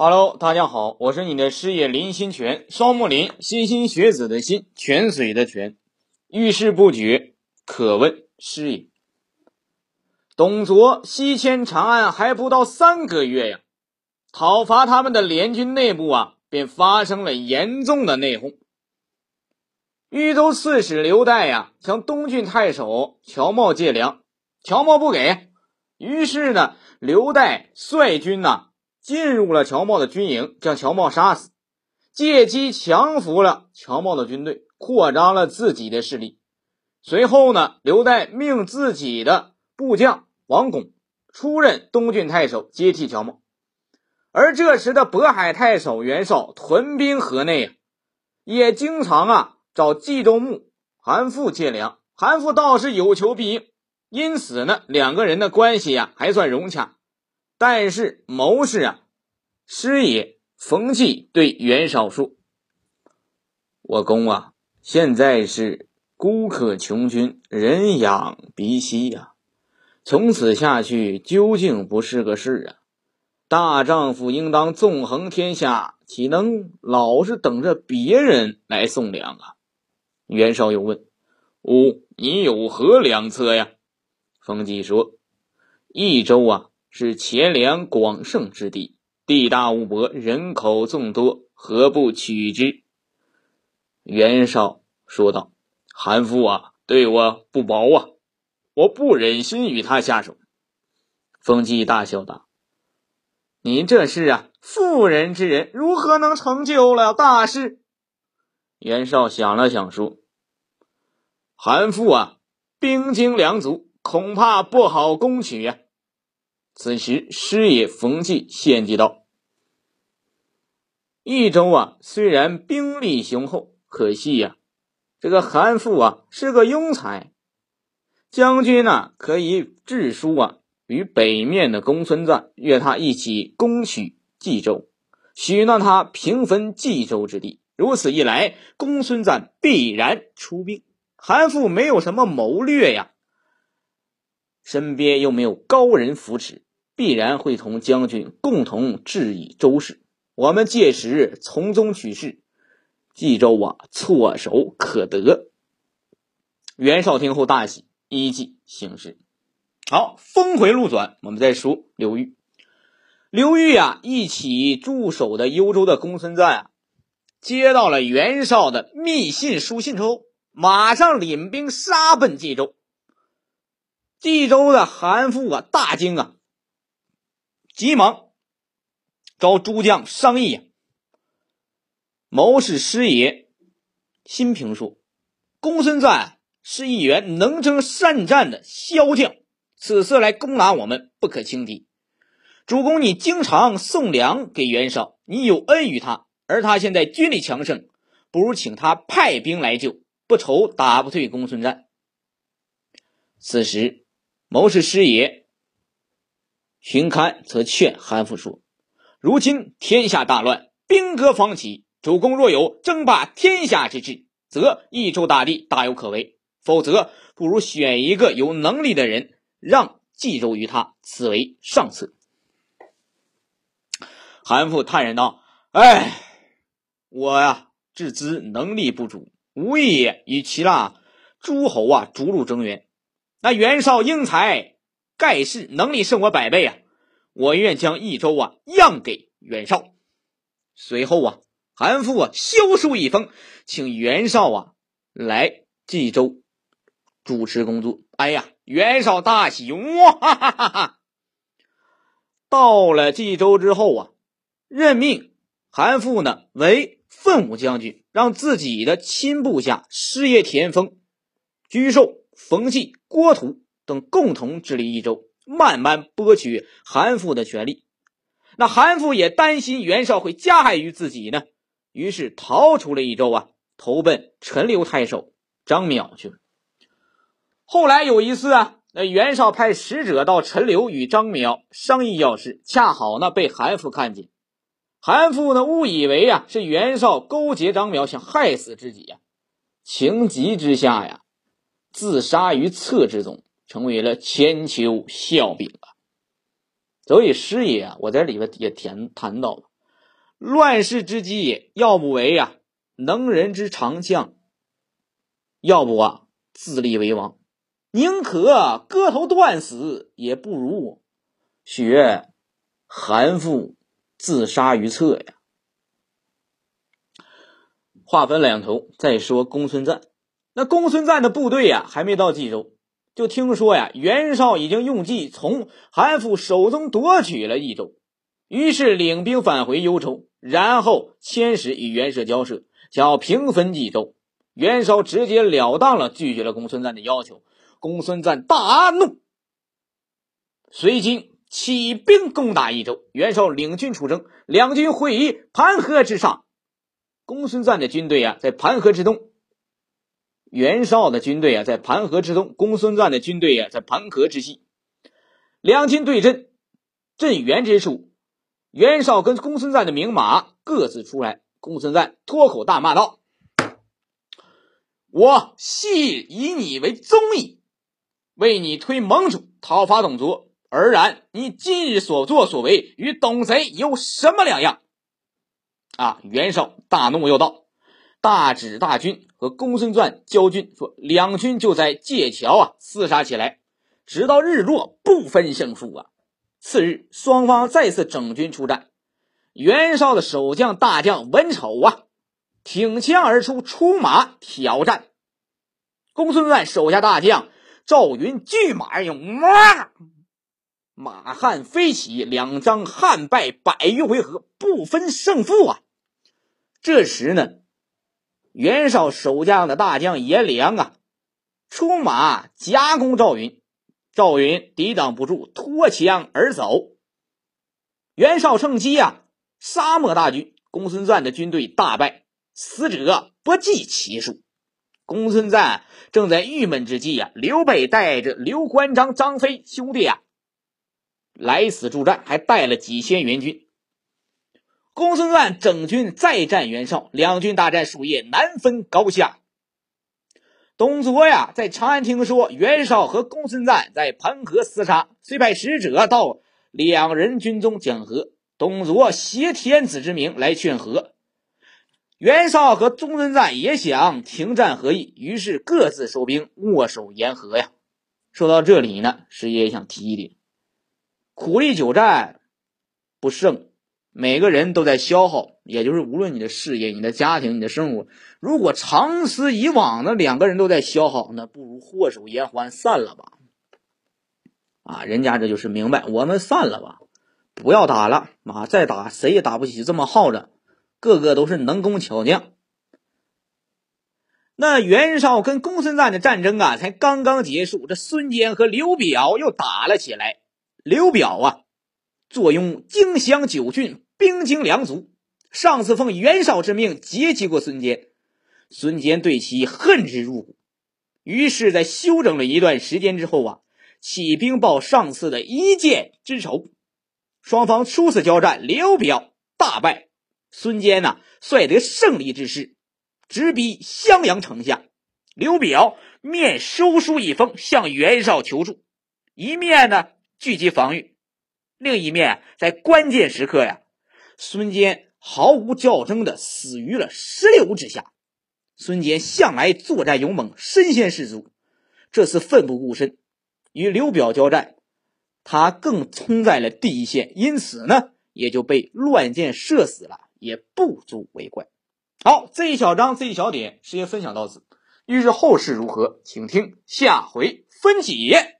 Hello，大家好，我是你的师爷林心泉，双木林，莘莘学子的心，泉水的泉，遇事不决，可问师爷。董卓西迁长安还不到三个月呀，讨伐他们的联军内部啊，便发生了严重的内讧。豫州刺史刘岱呀，向东郡太守乔瑁借粮，乔瑁不给，于是呢，刘岱率军呐。进入了乔茂的军营，将乔茂杀死，借机降服了乔茂的军队，扩张了自己的势力。随后呢，刘岱命自己的部将王巩出任东郡太守，接替乔茂。而这时的渤海太守袁绍屯兵河内啊，也经常啊找冀州牧韩馥借粮，韩馥倒是有求必应，因此呢，两个人的关系呀还算融洽。但是谋士啊，师爷冯骥对袁绍说：“我公啊，现在是孤客穷军，人仰鼻息呀。从此下去，究竟不是个事啊！大丈夫应当纵横天下，岂能老是等着别人来送粮啊？”袁绍又问：“吾你有何良策呀？”冯骥说：“益州啊。”是钱粮广盛之地，地大物博，人口众多，何不取之？袁绍说道：“韩馥啊，对我不薄啊，我不忍心与他下手。”风纪大笑道：“您这是啊，妇人之仁，如何能成就了大事？”袁绍想了想说：“韩馥啊，兵精粮足，恐怕不好攻取呀。”此时，师爷冯骥献计道：“益州啊，虽然兵力雄厚，可惜呀，这个韩馥啊是个庸才。将军呢，可以致书啊，与北面的公孙瓒约他一起攻取冀州，许诺他平分冀州之地。如此一来，公孙瓒必然出兵。韩馥没有什么谋略呀，身边又没有高人扶持。”必然会同将军共同治理周氏，我们届时从中取势，冀州啊措手可得。袁绍听后大喜，依计行事。好，峰回路转，我们再说刘裕。刘裕啊，一起驻守的幽州的公孙瓒啊，接到了袁绍的密信书信之后，马上领兵杀奔冀州。冀州的韩馥啊，大惊啊！急忙召诸将商议呀。谋士师爷辛平说：“公孙瓒是一员能征善战的骁将，此次来攻打我们，不可轻敌。主公，你经常送粮给袁绍，你有恩于他，而他现在军力强盛，不如请他派兵来救，不愁打不退公孙瓒。”此时，谋士师爷。荀堪则劝韩馥说：“如今天下大乱，兵戈方起。主公若有争霸天下之志，则益州大地大有可为；否则，不如选一个有能力的人，让冀州于他，此为上策。”韩馥叹然道：“哎，我呀，自知能力不足，无意与其那诸侯啊逐鹿中原。那袁绍英才。”盖世能力胜我百倍啊！我愿将益州啊让给袁绍。随后啊，韩馥啊修书一封，请袁绍啊来冀州主持工作。哎呀，袁绍大喜，哇哈哈哈哈！到了冀州之后啊，任命韩馥呢为奋武将军，让自己的亲部下师爷田丰、沮授、冯骥、郭图。等共同治理益州，慢慢剥取韩馥的权利。那韩馥也担心袁绍会加害于自己呢，于是逃出了益州啊，投奔陈留太守张邈去了。后来有一次啊，那袁绍派使者到陈留与张邈商议要事，恰好呢被韩馥看见。韩馥呢误以为啊是袁绍勾结张邈想害死自己呀，情急之下呀，自杀于侧之中。成为了千秋笑柄啊！所以师爷啊，我在里边也谈谈到了，乱世之际，要不为呀能人之长将，要不啊自立为王。宁可割头断死，也不如学韩馥自杀于侧呀。话分两头，再说公孙瓒。那公孙瓒的部队呀，还没到冀州，就听说呀，袁绍已经用计从韩馥手中夺取了益州，于是领兵返回幽州，然后遣使与袁绍交涉，想要平分冀州。袁绍直截了当了拒绝了公孙瓒的要求。公孙瓒大怒，随即起兵攻打益州。袁绍领军出征，两军会于盘河之上。公孙瓒的军队啊，在盘河之东；袁绍的军队啊，在盘河之东；公孙瓒的军队啊，在盘河之西。两军对阵，阵援之处，袁绍跟公孙瓒的名马各自出来。公孙瓒脱口大骂道：“我昔以你为宗义。”为你推盟主讨伐董卓，而然你今日所作所为与董贼有什么两样？啊！袁绍大怒，又道：“大指大军和公孙瓒交军，说两军就在界桥啊厮杀起来，直到日落不分胜负啊。”次日，双方再次整军出战。袁绍的守将大将文丑啊，挺枪而出，出马挑战。公孙瓒手下大将。赵云拒马而勇，哇！马汉飞起，两张汉败百余回合，不分胜负啊！这时呢，袁绍守将的大将颜良啊，出马夹攻赵云，赵云抵挡不住，脱枪而走。袁绍趁机啊，杀没大军，公孙瓒的军队大败，死者不计其数。公孙瓒正在郁闷之际啊，刘备带着刘关张张飞兄弟啊来此助战，还带了几千援军。公孙瓒整军再战袁绍，两军大战数夜，难分高下。董卓呀，在长安听说袁绍和公孙瓒在盘河厮杀，遂派使者到两人军中讲和。董卓挟天子之名来劝和。袁绍和公孙瓒也想停战和议，于是各自收兵，握手言和呀。说到这里呢，师爷也想提一点：苦力久战不胜，每个人都在消耗，也就是无论你的事业、你的家庭、你的生活，如果长此以往呢，两个人都在消耗，那不如握手言欢，散了吧。啊，人家这就是明白，我们散了吧，不要打了，啊，再打谁也打不起这么耗着。个个都是能工巧匠。那袁绍跟公孙瓒的战争啊，才刚刚结束，这孙坚和刘表又打了起来。刘表啊，坐拥荆襄九郡，兵精粮足，上次奉袁绍之命劫击过孙坚，孙坚对其恨之入骨。于是，在休整了一段时间之后啊，起兵报上次的一箭之仇。双方初次交战，刘表大败。孙坚呢，率得胜利之势，直逼襄阳城下。刘表面收书一封，向袁绍求助，一面呢聚集防御，另一面在关键时刻呀，孙坚毫无较争的死于了石榴之下。孙坚向来作战勇猛，身先士卒，这次奋不顾身与刘表交战，他更冲在了第一线，因此呢，也就被乱箭射死了。也不足为怪。好，这一小章这一小点，师爷分享到此。欲知后事如何，请听下回分解。